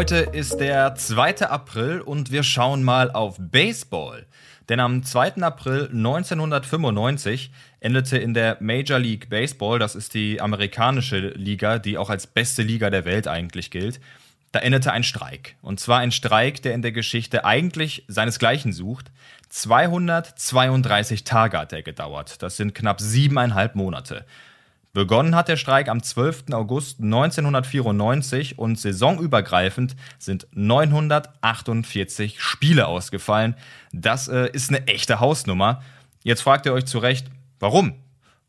Heute ist der 2. April und wir schauen mal auf Baseball. Denn am 2. April 1995 endete in der Major League Baseball, das ist die amerikanische Liga, die auch als beste Liga der Welt eigentlich gilt, da endete ein Streik. Und zwar ein Streik, der in der Geschichte eigentlich seinesgleichen sucht. 232 Tage hat er gedauert. Das sind knapp siebeneinhalb Monate. Begonnen hat der Streik am 12. August 1994 und saisonübergreifend sind 948 Spiele ausgefallen. Das äh, ist eine echte Hausnummer. Jetzt fragt ihr euch zu Recht, warum?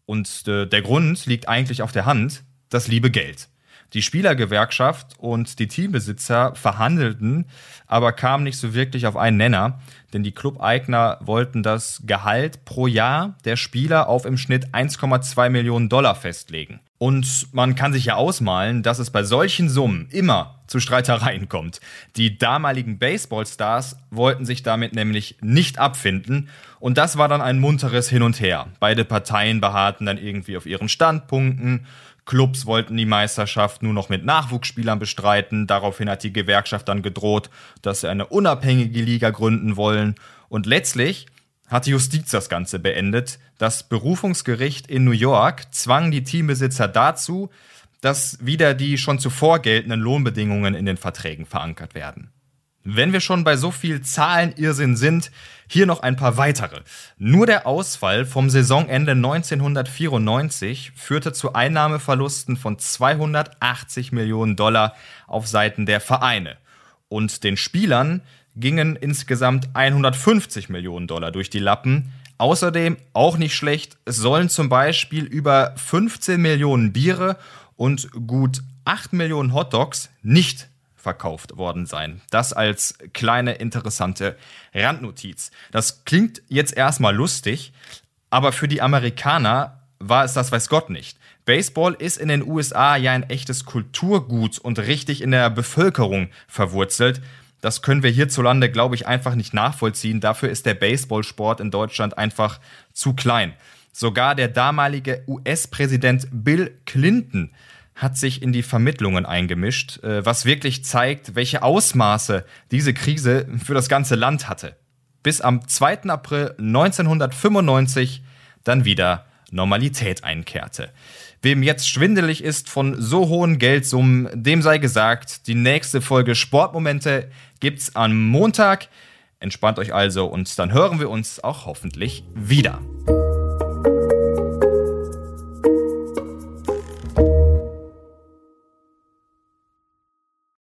Und äh, der Grund liegt eigentlich auf der Hand, das liebe Geld. Die Spielergewerkschaft und die Teambesitzer verhandelten, aber kamen nicht so wirklich auf einen Nenner, denn die Clubeigner wollten das Gehalt pro Jahr der Spieler auf im Schnitt 1,2 Millionen Dollar festlegen. Und man kann sich ja ausmalen, dass es bei solchen Summen immer zu Streitereien kommt. Die damaligen Baseballstars wollten sich damit nämlich nicht abfinden und das war dann ein munteres Hin und Her. Beide Parteien beharrten dann irgendwie auf ihren Standpunkten Clubs wollten die Meisterschaft nur noch mit Nachwuchsspielern bestreiten. Daraufhin hat die Gewerkschaft dann gedroht, dass sie eine unabhängige Liga gründen wollen. Und letztlich hat die Justiz das Ganze beendet. Das Berufungsgericht in New York zwang die Teambesitzer dazu, dass wieder die schon zuvor geltenden Lohnbedingungen in den Verträgen verankert werden. Wenn wir schon bei so viel Zahlenirrsinn sind, hier noch ein paar weitere. Nur der Ausfall vom Saisonende 1994 führte zu Einnahmeverlusten von 280 Millionen Dollar auf Seiten der Vereine. Und den Spielern gingen insgesamt 150 Millionen Dollar durch die Lappen. Außerdem, auch nicht schlecht, es sollen zum Beispiel über 15 Millionen Biere und gut 8 Millionen Hotdogs nicht verkauft worden sein. Das als kleine interessante Randnotiz. Das klingt jetzt erstmal lustig, aber für die Amerikaner war es das weiß Gott nicht. Baseball ist in den USA ja ein echtes Kulturgut und richtig in der Bevölkerung verwurzelt. Das können wir hierzulande, glaube ich, einfach nicht nachvollziehen. Dafür ist der Baseballsport in Deutschland einfach zu klein. Sogar der damalige US-Präsident Bill Clinton hat sich in die Vermittlungen eingemischt, äh, was wirklich zeigt, welche Ausmaße diese Krise für das ganze Land hatte. Bis am 2. April 1995 dann wieder Normalität einkehrte. Wem jetzt schwindelig ist von so hohen Geldsummen, dem sei gesagt, die nächste Folge Sportmomente gibt's am Montag. Entspannt euch also und dann hören wir uns auch hoffentlich wieder.